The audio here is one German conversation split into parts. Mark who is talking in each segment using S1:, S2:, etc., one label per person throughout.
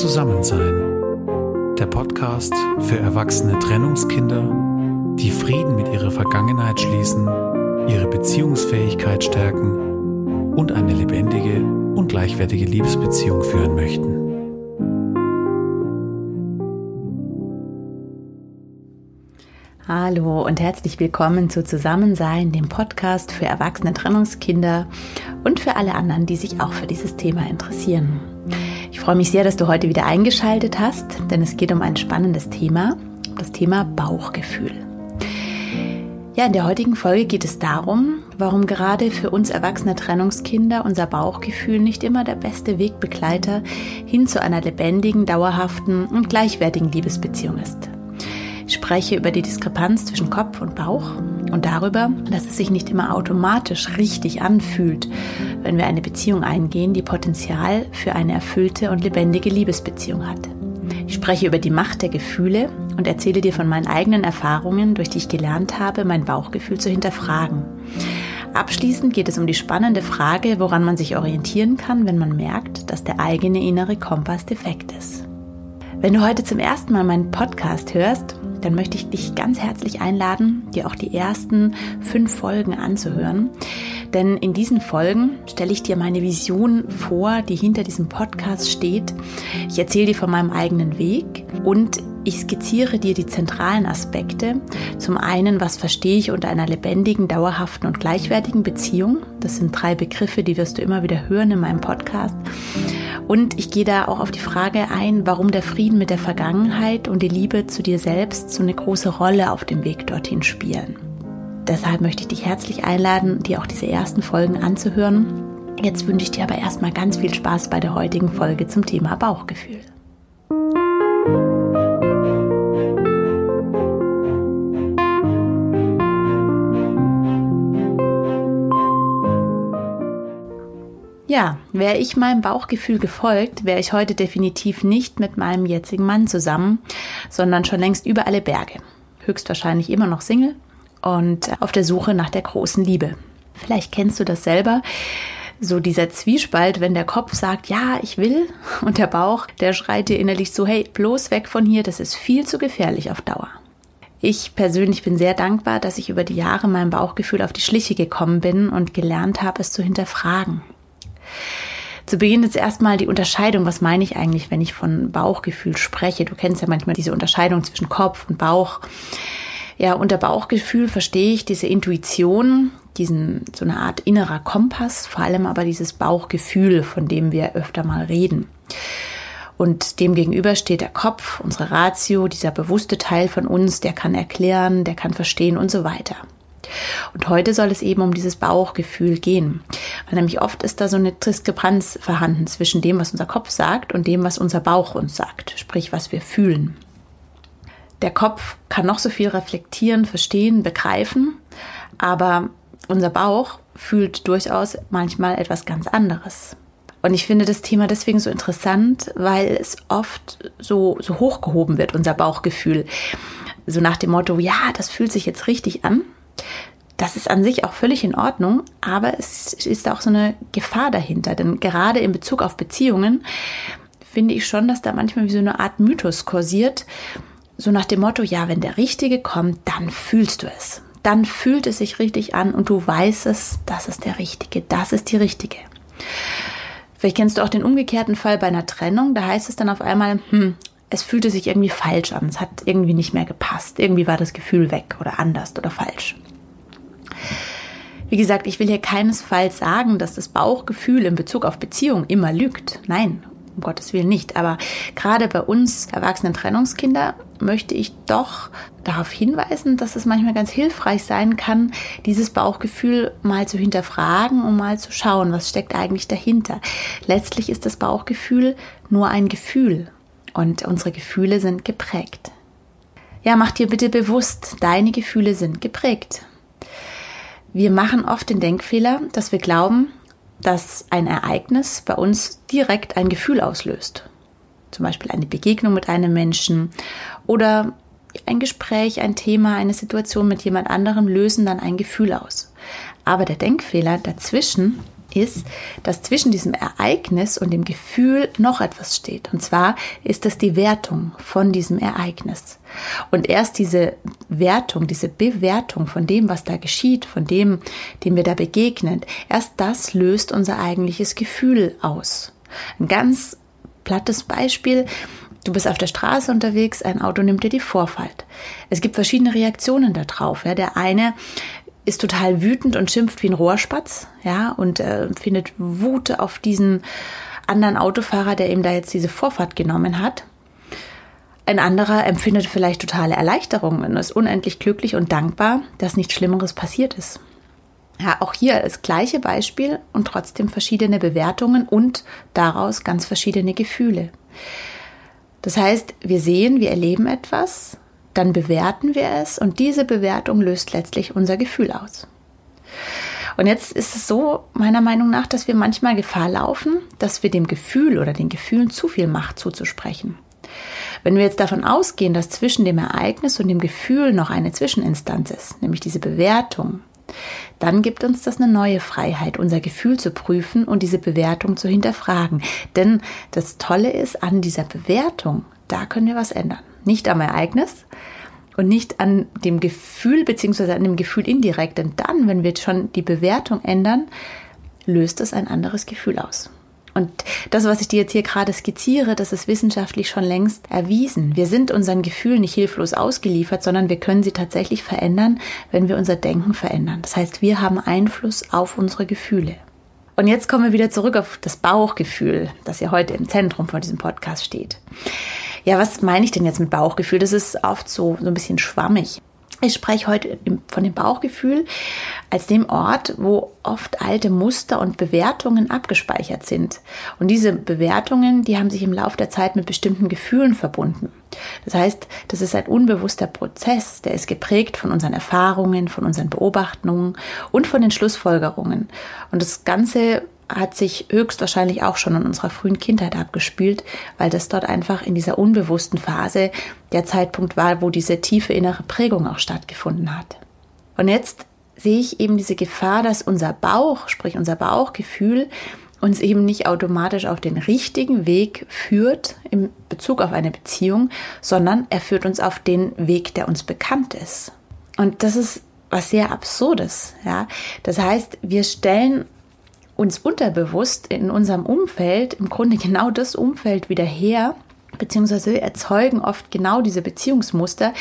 S1: Zusammensein. Der Podcast für erwachsene Trennungskinder, die Frieden mit ihrer Vergangenheit schließen, ihre Beziehungsfähigkeit stärken und eine lebendige und gleichwertige Liebesbeziehung führen möchten.
S2: Hallo und herzlich willkommen zu Zusammensein, dem Podcast für erwachsene Trennungskinder und für alle anderen, die sich auch für dieses Thema interessieren. Ich freue mich sehr, dass du heute wieder eingeschaltet hast, denn es geht um ein spannendes Thema, das Thema Bauchgefühl. Ja, in der heutigen Folge geht es darum, warum gerade für uns erwachsene Trennungskinder unser Bauchgefühl nicht immer der beste Wegbegleiter hin zu einer lebendigen, dauerhaften und gleichwertigen Liebesbeziehung ist. Ich spreche über die Diskrepanz zwischen Kopf und Bauch und darüber, dass es sich nicht immer automatisch richtig anfühlt, wenn wir eine Beziehung eingehen, die Potenzial für eine erfüllte und lebendige Liebesbeziehung hat. Ich spreche über die Macht der Gefühle und erzähle dir von meinen eigenen Erfahrungen, durch die ich gelernt habe, mein Bauchgefühl zu hinterfragen. Abschließend geht es um die spannende Frage, woran man sich orientieren kann, wenn man merkt, dass der eigene innere Kompass defekt ist. Wenn du heute zum ersten Mal meinen Podcast hörst, dann möchte ich dich ganz herzlich einladen, dir auch die ersten fünf Folgen anzuhören. Denn in diesen Folgen stelle ich dir meine Vision vor, die hinter diesem Podcast steht. Ich erzähle dir von meinem eigenen Weg und ich skizziere dir die zentralen Aspekte. Zum einen, was verstehe ich unter einer lebendigen, dauerhaften und gleichwertigen Beziehung? Das sind drei Begriffe, die wirst du immer wieder hören in meinem Podcast. Und ich gehe da auch auf die Frage ein, warum der Frieden mit der Vergangenheit und die Liebe zu dir selbst so eine große Rolle auf dem Weg dorthin spielen. Deshalb möchte ich dich herzlich einladen, dir auch diese ersten Folgen anzuhören. Jetzt wünsche ich dir aber erstmal ganz viel Spaß bei der heutigen Folge zum Thema Bauchgefühl. Ja, wäre ich meinem Bauchgefühl gefolgt, wäre ich heute definitiv nicht mit meinem jetzigen Mann zusammen, sondern schon längst über alle Berge. Höchstwahrscheinlich immer noch Single und auf der Suche nach der großen Liebe. Vielleicht kennst du das selber. So dieser Zwiespalt, wenn der Kopf sagt, ja, ich will, und der Bauch, der schreit dir innerlich so, hey, bloß weg von hier, das ist viel zu gefährlich auf Dauer. Ich persönlich bin sehr dankbar, dass ich über die Jahre meinem Bauchgefühl auf die Schliche gekommen bin und gelernt habe, es zu hinterfragen. Zu Beginn jetzt erstmal die Unterscheidung. Was meine ich eigentlich, wenn ich von Bauchgefühl spreche? Du kennst ja manchmal diese Unterscheidung zwischen Kopf und Bauch. Ja, unter Bauchgefühl verstehe ich diese Intuition, diesen, so eine Art innerer Kompass, vor allem aber dieses Bauchgefühl, von dem wir öfter mal reden. Und dem gegenüber steht der Kopf, unsere Ratio, dieser bewusste Teil von uns, der kann erklären, der kann verstehen und so weiter. Und heute soll es eben um dieses Bauchgefühl gehen. Weil nämlich oft ist da so eine Diskrepanz vorhanden zwischen dem, was unser Kopf sagt und dem, was unser Bauch uns sagt, sprich, was wir fühlen. Der Kopf kann noch so viel reflektieren, verstehen, begreifen, aber unser Bauch fühlt durchaus manchmal etwas ganz anderes. Und ich finde das Thema deswegen so interessant, weil es oft so, so hochgehoben wird, unser Bauchgefühl. So nach dem Motto, ja, das fühlt sich jetzt richtig an. Das ist an sich auch völlig in Ordnung, aber es ist auch so eine Gefahr dahinter. Denn gerade in Bezug auf Beziehungen finde ich schon, dass da manchmal wie so eine Art Mythos kursiert. So nach dem Motto, ja, wenn der Richtige kommt, dann fühlst du es. Dann fühlt es sich richtig an und du weißt es, das ist der Richtige, das ist die Richtige. Vielleicht kennst du auch den umgekehrten Fall bei einer Trennung. Da heißt es dann auf einmal, hm, es fühlte sich irgendwie falsch an. Es hat irgendwie nicht mehr gepasst. Irgendwie war das Gefühl weg oder anders oder falsch. Wie gesagt, ich will hier keinesfalls sagen, dass das Bauchgefühl in Bezug auf Beziehung immer lügt. Nein, um Gottes Willen nicht. Aber gerade bei uns erwachsenen Trennungskinder möchte ich doch darauf hinweisen, dass es manchmal ganz hilfreich sein kann, dieses Bauchgefühl mal zu hinterfragen und mal zu schauen, was steckt eigentlich dahinter. Letztlich ist das Bauchgefühl nur ein Gefühl und unsere Gefühle sind geprägt. Ja, mach dir bitte bewusst, deine Gefühle sind geprägt. Wir machen oft den Denkfehler, dass wir glauben, dass ein Ereignis bei uns direkt ein Gefühl auslöst. Zum Beispiel eine Begegnung mit einem Menschen oder ein Gespräch, ein Thema, eine Situation mit jemand anderem lösen dann ein Gefühl aus. Aber der Denkfehler dazwischen ist, dass zwischen diesem Ereignis und dem Gefühl noch etwas steht. Und zwar ist das die Wertung von diesem Ereignis. Und erst diese Wertung, diese Bewertung von dem, was da geschieht, von dem, dem wir da begegnen, erst das löst unser eigentliches Gefühl aus. Ein ganz plattes Beispiel. Du bist auf der Straße unterwegs, ein Auto nimmt dir die Vorfahrt. Es gibt verschiedene Reaktionen darauf. Ja. Der eine ist total wütend und schimpft wie ein Rohrspatz, ja, und äh, findet Wut auf diesen anderen Autofahrer, der ihm da jetzt diese Vorfahrt genommen hat. Ein anderer empfindet vielleicht totale Erleichterung und ist unendlich glücklich und dankbar, dass nichts Schlimmeres passiert ist. Ja, auch hier das gleiche Beispiel und trotzdem verschiedene Bewertungen und daraus ganz verschiedene Gefühle. Das heißt, wir sehen, wir erleben etwas, dann bewerten wir es und diese Bewertung löst letztlich unser Gefühl aus. Und jetzt ist es so, meiner Meinung nach, dass wir manchmal Gefahr laufen, dass wir dem Gefühl oder den Gefühlen zu viel Macht zuzusprechen. Wenn wir jetzt davon ausgehen, dass zwischen dem Ereignis und dem Gefühl noch eine Zwischeninstanz ist, nämlich diese Bewertung, dann gibt uns das eine neue Freiheit, unser Gefühl zu prüfen und diese Bewertung zu hinterfragen. Denn das Tolle ist an dieser Bewertung, da können wir was ändern. Nicht am Ereignis und nicht an dem Gefühl beziehungsweise an dem Gefühl indirekt. Denn dann, wenn wir schon die Bewertung ändern, löst es ein anderes Gefühl aus. Und das, was ich dir jetzt hier gerade skizziere, das ist wissenschaftlich schon längst erwiesen. Wir sind unseren Gefühlen nicht hilflos ausgeliefert, sondern wir können sie tatsächlich verändern, wenn wir unser Denken verändern. Das heißt, wir haben Einfluss auf unsere Gefühle. Und jetzt kommen wir wieder zurück auf das Bauchgefühl, das ja heute im Zentrum von diesem Podcast steht. Ja, was meine ich denn jetzt mit Bauchgefühl? Das ist oft so, so ein bisschen schwammig. Ich spreche heute von dem Bauchgefühl als dem Ort, wo oft alte Muster und Bewertungen abgespeichert sind. Und diese Bewertungen, die haben sich im Laufe der Zeit mit bestimmten Gefühlen verbunden. Das heißt, das ist ein unbewusster Prozess, der ist geprägt von unseren Erfahrungen, von unseren Beobachtungen und von den Schlussfolgerungen. Und das Ganze hat sich höchstwahrscheinlich auch schon in unserer frühen Kindheit abgespielt, weil das dort einfach in dieser unbewussten Phase der Zeitpunkt war, wo diese tiefe innere Prägung auch stattgefunden hat. Und jetzt sehe ich eben diese Gefahr, dass unser Bauch, sprich unser Bauchgefühl, uns eben nicht automatisch auf den richtigen Weg führt in Bezug auf eine Beziehung, sondern er führt uns auf den Weg, der uns bekannt ist. Und das ist was sehr Absurdes, ja. Das heißt, wir stellen uns unterbewusst in unserem Umfeld im Grunde genau das Umfeld wieder her, beziehungsweise erzeugen oft genau diese Beziehungsmuster,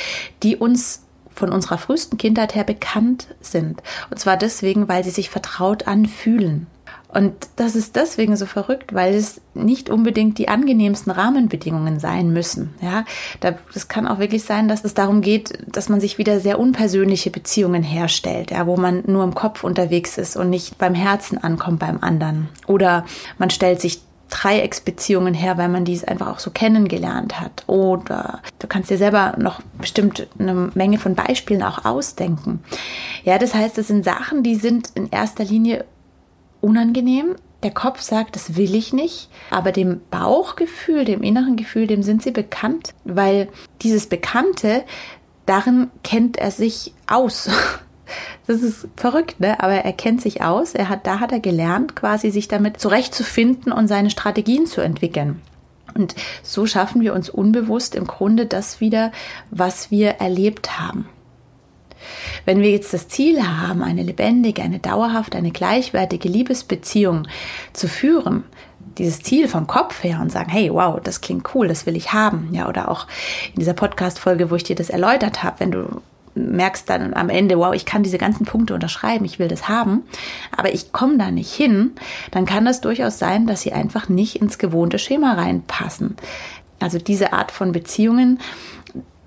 S2: die uns von unserer frühesten Kindheit her bekannt sind. Und zwar deswegen, weil sie sich vertraut anfühlen. Und das ist deswegen so verrückt, weil es nicht unbedingt die angenehmsten Rahmenbedingungen sein müssen. Ja, das kann auch wirklich sein, dass es darum geht, dass man sich wieder sehr unpersönliche Beziehungen herstellt, ja, wo man nur im Kopf unterwegs ist und nicht beim Herzen ankommt beim anderen. Oder man stellt sich Dreiecksbeziehungen her, weil man dies einfach auch so kennengelernt hat. Oder du kannst dir selber noch bestimmt eine Menge von Beispielen auch ausdenken. Ja, das heißt, es sind Sachen, die sind in erster Linie unangenehm. Der Kopf sagt, das will ich nicht, aber dem Bauchgefühl, dem inneren Gefühl, dem sind sie bekannt, weil dieses Bekannte, darin kennt er sich aus. Das ist verrückt, ne? Aber er kennt sich aus. Er hat, da hat er gelernt, quasi sich damit zurechtzufinden und seine Strategien zu entwickeln. Und so schaffen wir uns unbewusst im Grunde das wieder, was wir erlebt haben. Wenn wir jetzt das Ziel haben, eine lebendige, eine dauerhafte, eine gleichwertige Liebesbeziehung zu führen, dieses Ziel vom Kopf her und sagen, hey, wow, das klingt cool, das will ich haben. Ja, oder auch in dieser Podcast-Folge, wo ich dir das erläutert habe, wenn du merkst dann am Ende, wow, ich kann diese ganzen Punkte unterschreiben, ich will das haben, aber ich komme da nicht hin, dann kann das durchaus sein, dass sie einfach nicht ins gewohnte Schema reinpassen. Also diese Art von Beziehungen,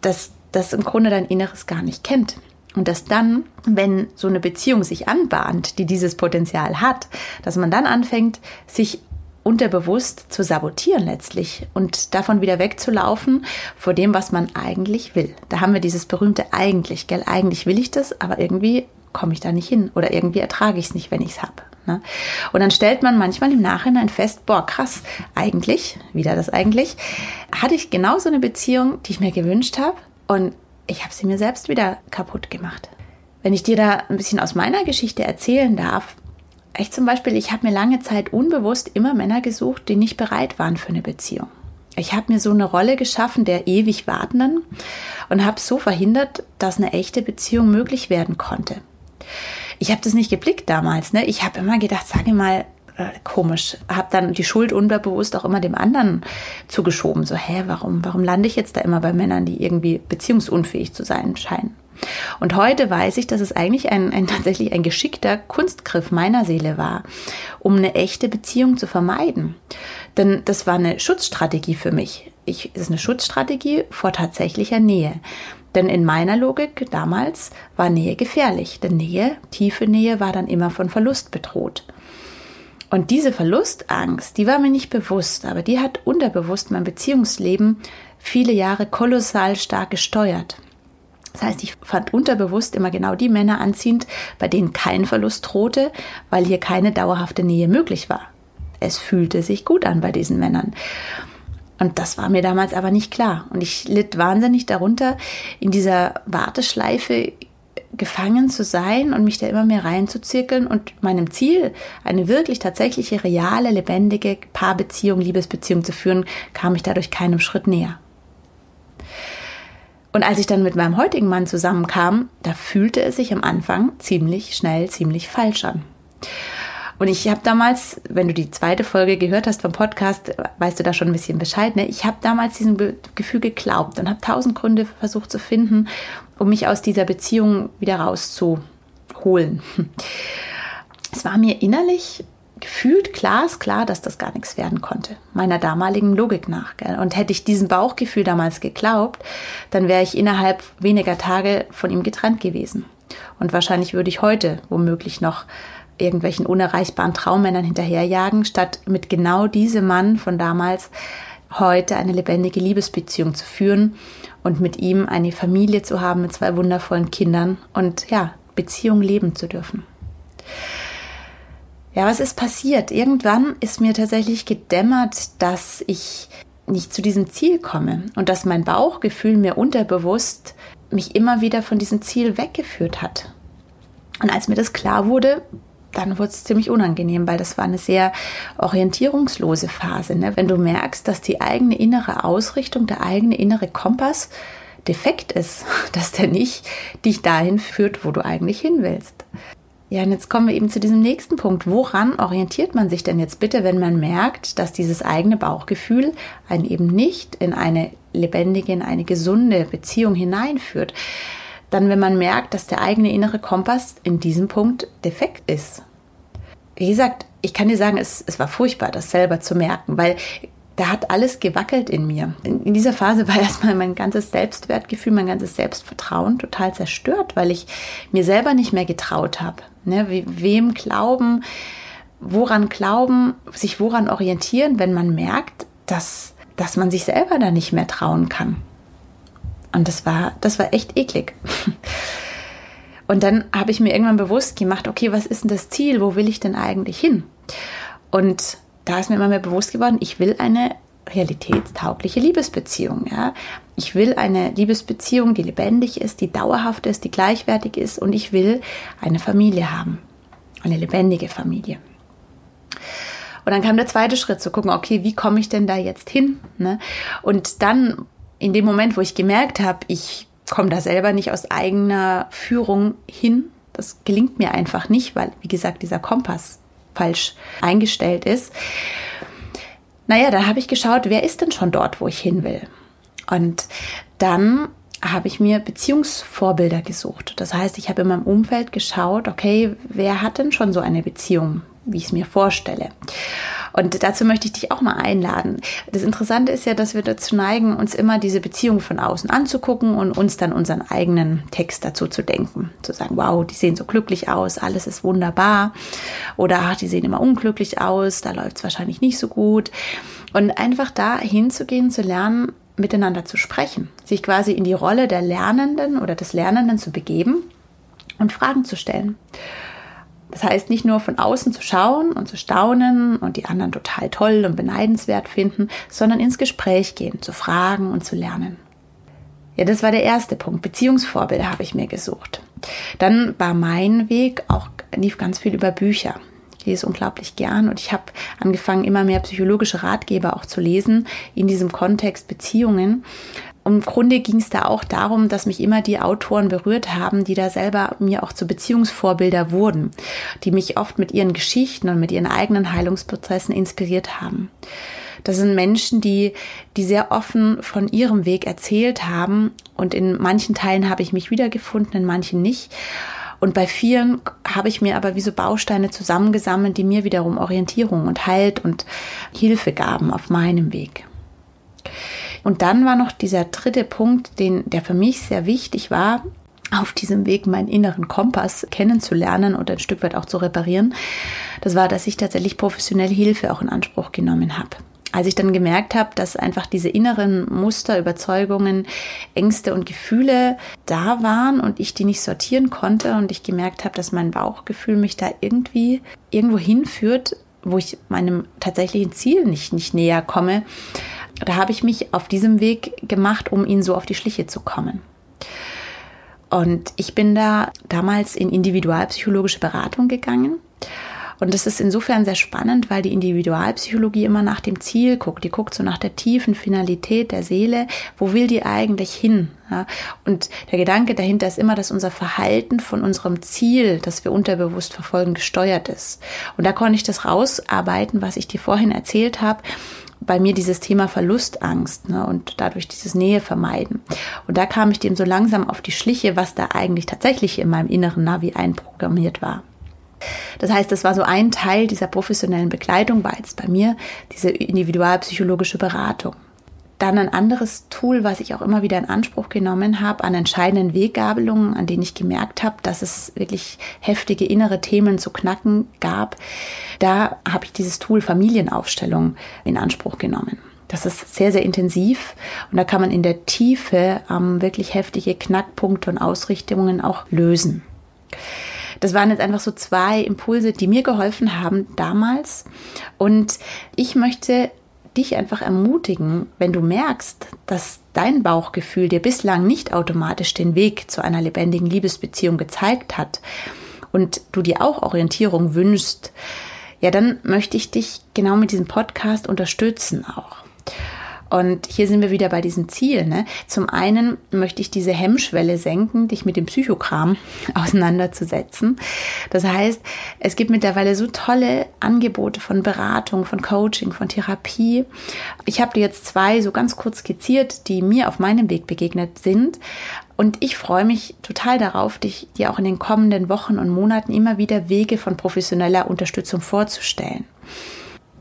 S2: dass das im Grunde dein Inneres gar nicht kennt. Und dass dann, wenn so eine Beziehung sich anbahnt, die dieses Potenzial hat, dass man dann anfängt, sich unterbewusst zu sabotieren letztlich und davon wieder wegzulaufen vor dem, was man eigentlich will. Da haben wir dieses berühmte eigentlich, gell? Eigentlich will ich das, aber irgendwie komme ich da nicht hin oder irgendwie ertrage ich es nicht, wenn ich es habe. Ne? Und dann stellt man manchmal im Nachhinein fest, boah, krass, eigentlich, wieder das eigentlich, hatte ich genauso eine Beziehung, die ich mir gewünscht habe und ich habe sie mir selbst wieder kaputt gemacht. Wenn ich dir da ein bisschen aus meiner Geschichte erzählen darf, ich zum Beispiel, ich habe mir lange Zeit unbewusst immer Männer gesucht, die nicht bereit waren für eine Beziehung. Ich habe mir so eine Rolle geschaffen der ewig Wartenden und habe so verhindert, dass eine echte Beziehung möglich werden konnte. Ich habe das nicht geblickt damals. Ne? Ich habe immer gedacht, sage mal, äh, komisch. Habe dann die Schuld unterbewusst auch immer dem anderen zugeschoben. So, hä, warum, warum lande ich jetzt da immer bei Männern, die irgendwie beziehungsunfähig zu sein scheinen? Und heute weiß ich, dass es eigentlich ein, ein tatsächlich ein geschickter Kunstgriff meiner Seele war, um eine echte Beziehung zu vermeiden. Denn das war eine Schutzstrategie für mich. Ich, es ist eine Schutzstrategie vor tatsächlicher Nähe. Denn in meiner Logik damals war Nähe gefährlich. Denn Nähe, tiefe Nähe, war dann immer von Verlust bedroht. Und diese Verlustangst, die war mir nicht bewusst, aber die hat unterbewusst mein Beziehungsleben viele Jahre kolossal stark gesteuert. Das heißt, ich fand unterbewusst immer genau die Männer anziehend, bei denen kein Verlust drohte, weil hier keine dauerhafte Nähe möglich war. Es fühlte sich gut an bei diesen Männern. Und das war mir damals aber nicht klar. Und ich litt wahnsinnig darunter, in dieser Warteschleife gefangen zu sein und mich da immer mehr reinzuzirkeln und meinem Ziel, eine wirklich tatsächliche, reale, lebendige Paarbeziehung, Liebesbeziehung zu führen, kam ich dadurch keinem Schritt näher. Und als ich dann mit meinem heutigen Mann zusammenkam, da fühlte es sich am Anfang ziemlich schnell, ziemlich falsch an. Und ich habe damals, wenn du die zweite Folge gehört hast vom Podcast, weißt du da schon ein bisschen Bescheid. Ne? Ich habe damals diesem Gefühl geglaubt und habe tausend Gründe versucht zu finden, um mich aus dieser Beziehung wieder rauszuholen. Es war mir innerlich gefühlt glasklar, dass das gar nichts werden konnte, meiner damaligen Logik nach. Gell? Und hätte ich diesem Bauchgefühl damals geglaubt, dann wäre ich innerhalb weniger Tage von ihm getrennt gewesen. Und wahrscheinlich würde ich heute womöglich noch irgendwelchen unerreichbaren Traummännern hinterherjagen, statt mit genau diesem Mann von damals heute eine lebendige Liebesbeziehung zu führen und mit ihm eine Familie zu haben mit zwei wundervollen Kindern und ja, Beziehung leben zu dürfen. Ja, was ist passiert? Irgendwann ist mir tatsächlich gedämmert, dass ich nicht zu diesem Ziel komme und dass mein Bauchgefühl mir unterbewusst mich immer wieder von diesem Ziel weggeführt hat. Und als mir das klar wurde, dann wurde es ziemlich unangenehm, weil das war eine sehr orientierungslose Phase. Ne? Wenn du merkst, dass die eigene innere Ausrichtung, der eigene innere Kompass defekt ist, dass der nicht dich dahin führt, wo du eigentlich hin willst. Ja, und jetzt kommen wir eben zu diesem nächsten Punkt. Woran orientiert man sich denn jetzt bitte, wenn man merkt, dass dieses eigene Bauchgefühl einen eben nicht in eine lebendige, in eine gesunde Beziehung hineinführt? Dann, wenn man merkt, dass der eigene innere Kompass in diesem Punkt defekt ist. Wie gesagt, ich kann dir sagen, es, es war furchtbar, das selber zu merken, weil da hat alles gewackelt in mir. In, in, dieser Phase war erstmal mein ganzes Selbstwertgefühl, mein ganzes Selbstvertrauen total zerstört, weil ich mir selber nicht mehr getraut habe. Ne? Wem glauben, woran glauben, sich woran orientieren, wenn man merkt, dass, dass man sich selber da nicht mehr trauen kann. Und das war, das war echt eklig. Und dann habe ich mir irgendwann bewusst gemacht, okay, was ist denn das Ziel? Wo will ich denn eigentlich hin? Und da ist mir immer mehr bewusst geworden, ich will eine realitätstaugliche Liebesbeziehung. Ja? Ich will eine Liebesbeziehung, die lebendig ist, die dauerhaft ist, die gleichwertig ist und ich will eine Familie haben. Eine lebendige Familie. Und dann kam der zweite Schritt zu gucken, okay, wie komme ich denn da jetzt hin? Ne? Und dann in dem Moment, wo ich gemerkt habe, ich komme da selber nicht aus eigener Führung hin, das gelingt mir einfach nicht, weil, wie gesagt, dieser Kompass falsch eingestellt ist. Naja, da habe ich geschaut, wer ist denn schon dort, wo ich hin will? Und dann habe ich mir Beziehungsvorbilder gesucht. Das heißt, ich habe in meinem Umfeld geschaut, okay, wer hat denn schon so eine Beziehung, wie ich es mir vorstelle? Und dazu möchte ich dich auch mal einladen. Das Interessante ist ja, dass wir dazu neigen, uns immer diese Beziehung von außen anzugucken und uns dann unseren eigenen Text dazu zu denken. Zu sagen, wow, die sehen so glücklich aus, alles ist wunderbar. Oder ach, die sehen immer unglücklich aus, da läuft es wahrscheinlich nicht so gut. Und einfach da hinzugehen, zu lernen, miteinander zu sprechen, sich quasi in die Rolle der Lernenden oder des Lernenden zu begeben und Fragen zu stellen. Das heißt, nicht nur von außen zu schauen und zu staunen und die anderen total toll und beneidenswert finden, sondern ins Gespräch gehen, zu fragen und zu lernen. Ja, das war der erste Punkt. Beziehungsvorbilder habe ich mir gesucht. Dann war mein Weg auch, lief ganz viel über Bücher. Ich lese unglaublich gern und ich habe angefangen, immer mehr psychologische Ratgeber auch zu lesen in diesem Kontext Beziehungen. Und im Grunde ging es da auch darum, dass mich immer die Autoren berührt haben, die da selber mir auch zu Beziehungsvorbilder wurden, die mich oft mit ihren Geschichten und mit ihren eigenen Heilungsprozessen inspiriert haben. Das sind Menschen, die, die sehr offen von ihrem Weg erzählt haben. Und in manchen Teilen habe ich mich wiedergefunden, in manchen nicht. Und bei vielen habe ich mir aber wie so Bausteine zusammengesammelt, die mir wiederum Orientierung und Halt und Hilfe gaben auf meinem Weg. Und dann war noch dieser dritte Punkt, den, der für mich sehr wichtig war, auf diesem Weg meinen inneren Kompass kennenzulernen und ein Stück weit auch zu reparieren. Das war, dass ich tatsächlich professionelle Hilfe auch in Anspruch genommen habe als ich dann gemerkt habe, dass einfach diese inneren Muster, Überzeugungen, Ängste und Gefühle da waren und ich die nicht sortieren konnte und ich gemerkt habe, dass mein Bauchgefühl mich da irgendwie irgendwo hinführt, wo ich meinem tatsächlichen Ziel nicht, nicht näher komme, da habe ich mich auf diesem Weg gemacht, um ihnen so auf die Schliche zu kommen. Und ich bin da damals in individualpsychologische Beratung gegangen und das ist insofern sehr spannend, weil die Individualpsychologie immer nach dem Ziel guckt. Die guckt so nach der tiefen Finalität der Seele. Wo will die eigentlich hin? Ja, und der Gedanke dahinter ist immer, dass unser Verhalten von unserem Ziel, das wir unterbewusst verfolgen, gesteuert ist. Und da konnte ich das rausarbeiten, was ich dir vorhin erzählt habe bei mir dieses Thema Verlustangst ne, und dadurch dieses Nähe vermeiden. Und da kam ich dem so langsam auf die Schliche, was da eigentlich tatsächlich in meinem inneren Navi einprogrammiert war. Das heißt, das war so ein Teil dieser professionellen Begleitung, war jetzt bei mir diese individualpsychologische Beratung. Dann ein anderes Tool, was ich auch immer wieder in Anspruch genommen habe, an entscheidenden Weggabelungen, an denen ich gemerkt habe, dass es wirklich heftige innere Themen zu knacken gab. Da habe ich dieses Tool Familienaufstellung in Anspruch genommen. Das ist sehr, sehr intensiv und da kann man in der Tiefe ähm, wirklich heftige Knackpunkte und Ausrichtungen auch lösen. Das waren jetzt einfach so zwei Impulse, die mir geholfen haben damals. Und ich möchte dich einfach ermutigen, wenn du merkst, dass dein Bauchgefühl dir bislang nicht automatisch den Weg zu einer lebendigen Liebesbeziehung gezeigt hat und du dir auch Orientierung wünschst, ja, dann möchte ich dich genau mit diesem Podcast unterstützen auch. Und hier sind wir wieder bei diesem Ziel. Ne? Zum einen möchte ich diese Hemmschwelle senken, dich mit dem Psychokram auseinanderzusetzen. Das heißt, es gibt mittlerweile so tolle Angebote von Beratung, von Coaching, von Therapie. Ich habe dir jetzt zwei so ganz kurz skizziert, die mir auf meinem Weg begegnet sind. Und ich freue mich total darauf, dich dir auch in den kommenden Wochen und Monaten immer wieder Wege von professioneller Unterstützung vorzustellen.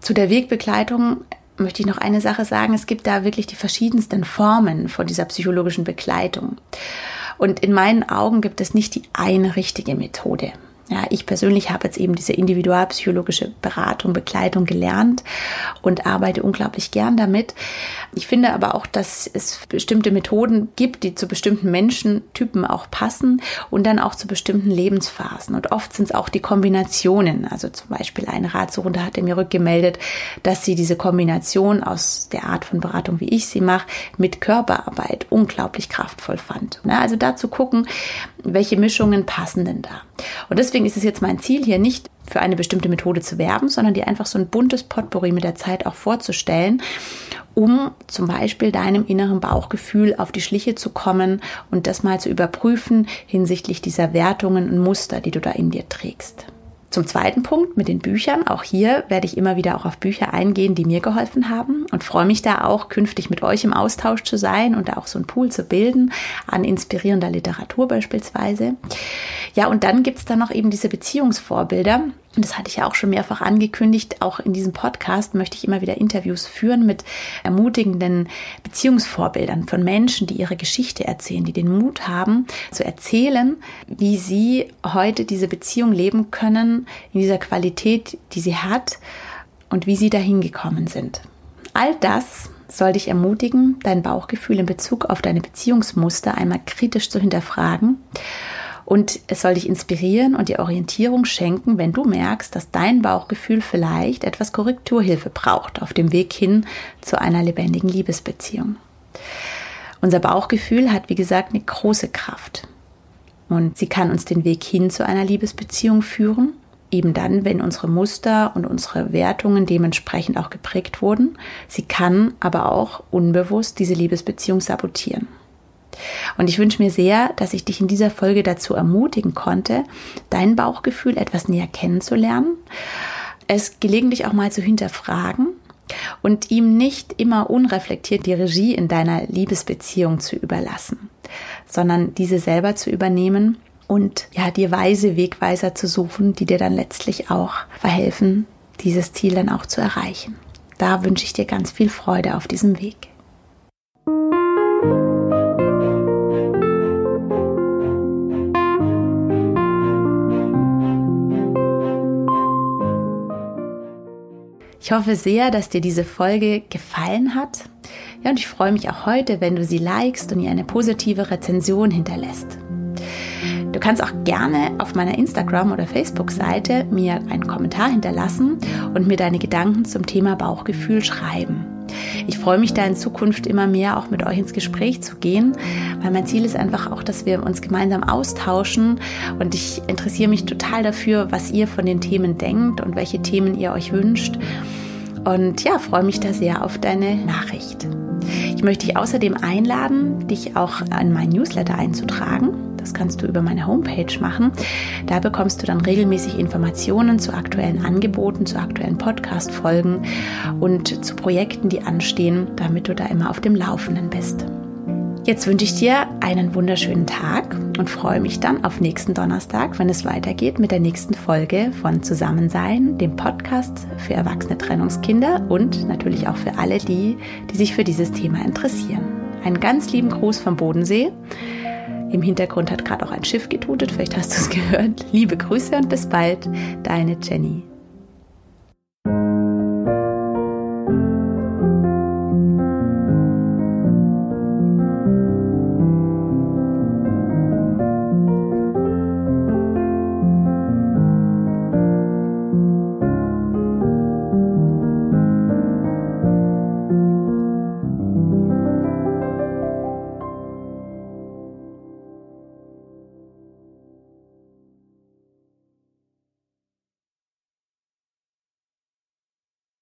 S2: Zu der Wegbegleitung möchte ich noch eine Sache sagen. Es gibt da wirklich die verschiedensten Formen von dieser psychologischen Begleitung. Und in meinen Augen gibt es nicht die eine richtige Methode. Ja, ich persönlich habe jetzt eben diese individualpsychologische Beratung, Begleitung gelernt und arbeite unglaublich gern damit. Ich finde aber auch, dass es bestimmte Methoden gibt, die zu bestimmten Menschentypen auch passen und dann auch zu bestimmten Lebensphasen. Und oft sind es auch die Kombinationen. Also zum Beispiel eine Ratsuchende hatte mir rückgemeldet, dass sie diese Kombination aus der Art von Beratung, wie ich sie mache, mit Körperarbeit unglaublich kraftvoll fand. Also dazu gucken, welche Mischungen passen denn da. Und deswegen ist es jetzt mein Ziel hier nicht für eine bestimmte Methode zu werben, sondern dir einfach so ein buntes Potpourri mit der Zeit auch vorzustellen, um zum Beispiel deinem inneren Bauchgefühl auf die Schliche zu kommen und das mal zu überprüfen hinsichtlich dieser Wertungen und Muster, die du da in dir trägst. Zum zweiten Punkt mit den Büchern. Auch hier werde ich immer wieder auch auf Bücher eingehen, die mir geholfen haben und freue mich da auch künftig mit euch im Austausch zu sein und da auch so einen Pool zu bilden an inspirierender Literatur beispielsweise. Ja, und dann gibt es da noch eben diese Beziehungsvorbilder, und das hatte ich ja auch schon mehrfach angekündigt, auch in diesem Podcast möchte ich immer wieder Interviews führen mit ermutigenden Beziehungsvorbildern von Menschen, die ihre Geschichte erzählen, die den Mut haben zu erzählen, wie sie heute diese Beziehung leben können, in dieser Qualität, die sie hat und wie sie dahin gekommen sind. All das soll dich ermutigen, dein Bauchgefühl in Bezug auf deine Beziehungsmuster einmal kritisch zu hinterfragen und es soll dich inspirieren und dir Orientierung schenken, wenn du merkst, dass dein Bauchgefühl vielleicht etwas Korrekturhilfe braucht auf dem Weg hin zu einer lebendigen Liebesbeziehung. Unser Bauchgefühl hat, wie gesagt, eine große Kraft. Und sie kann uns den Weg hin zu einer Liebesbeziehung führen, eben dann, wenn unsere Muster und unsere Wertungen dementsprechend auch geprägt wurden. Sie kann aber auch unbewusst diese Liebesbeziehung sabotieren. Und ich wünsche mir sehr, dass ich dich in dieser Folge dazu ermutigen konnte, dein Bauchgefühl etwas näher kennenzulernen, es gelegentlich auch mal zu hinterfragen und ihm nicht immer unreflektiert die Regie in deiner Liebesbeziehung zu überlassen, sondern diese selber zu übernehmen und ja, dir weise Wegweiser zu suchen, die dir dann letztlich auch verhelfen, dieses Ziel dann auch zu erreichen. Da wünsche ich dir ganz viel Freude auf diesem Weg. Ich hoffe sehr, dass dir diese Folge gefallen hat. Ja, und ich freue mich auch heute, wenn du sie likest und ihr eine positive Rezension hinterlässt. Du kannst auch gerne auf meiner Instagram- oder Facebook-Seite mir einen Kommentar hinterlassen und mir deine Gedanken zum Thema Bauchgefühl schreiben. Ich freue mich da in Zukunft immer mehr auch mit euch ins Gespräch zu gehen, weil mein Ziel ist einfach auch, dass wir uns gemeinsam austauschen und ich interessiere mich total dafür, was ihr von den Themen denkt und welche Themen ihr euch wünscht. Und ja, freue mich da sehr auf deine Nachricht. Ich möchte dich außerdem einladen, dich auch an mein Newsletter einzutragen. Das kannst du über meine Homepage machen. Da bekommst du dann regelmäßig Informationen zu aktuellen Angeboten, zu aktuellen Podcast-Folgen und zu Projekten, die anstehen, damit du da immer auf dem Laufenden bist. Jetzt wünsche ich dir einen wunderschönen Tag und freue mich dann auf nächsten Donnerstag, wenn es weitergeht mit der nächsten Folge von Zusammensein, dem Podcast für erwachsene Trennungskinder und natürlich auch für alle die, die sich für dieses Thema interessieren. Einen ganz lieben Gruß vom Bodensee. Im Hintergrund hat gerade auch ein Schiff getutet, vielleicht hast du es gehört. Liebe Grüße und bis bald, deine Jenny.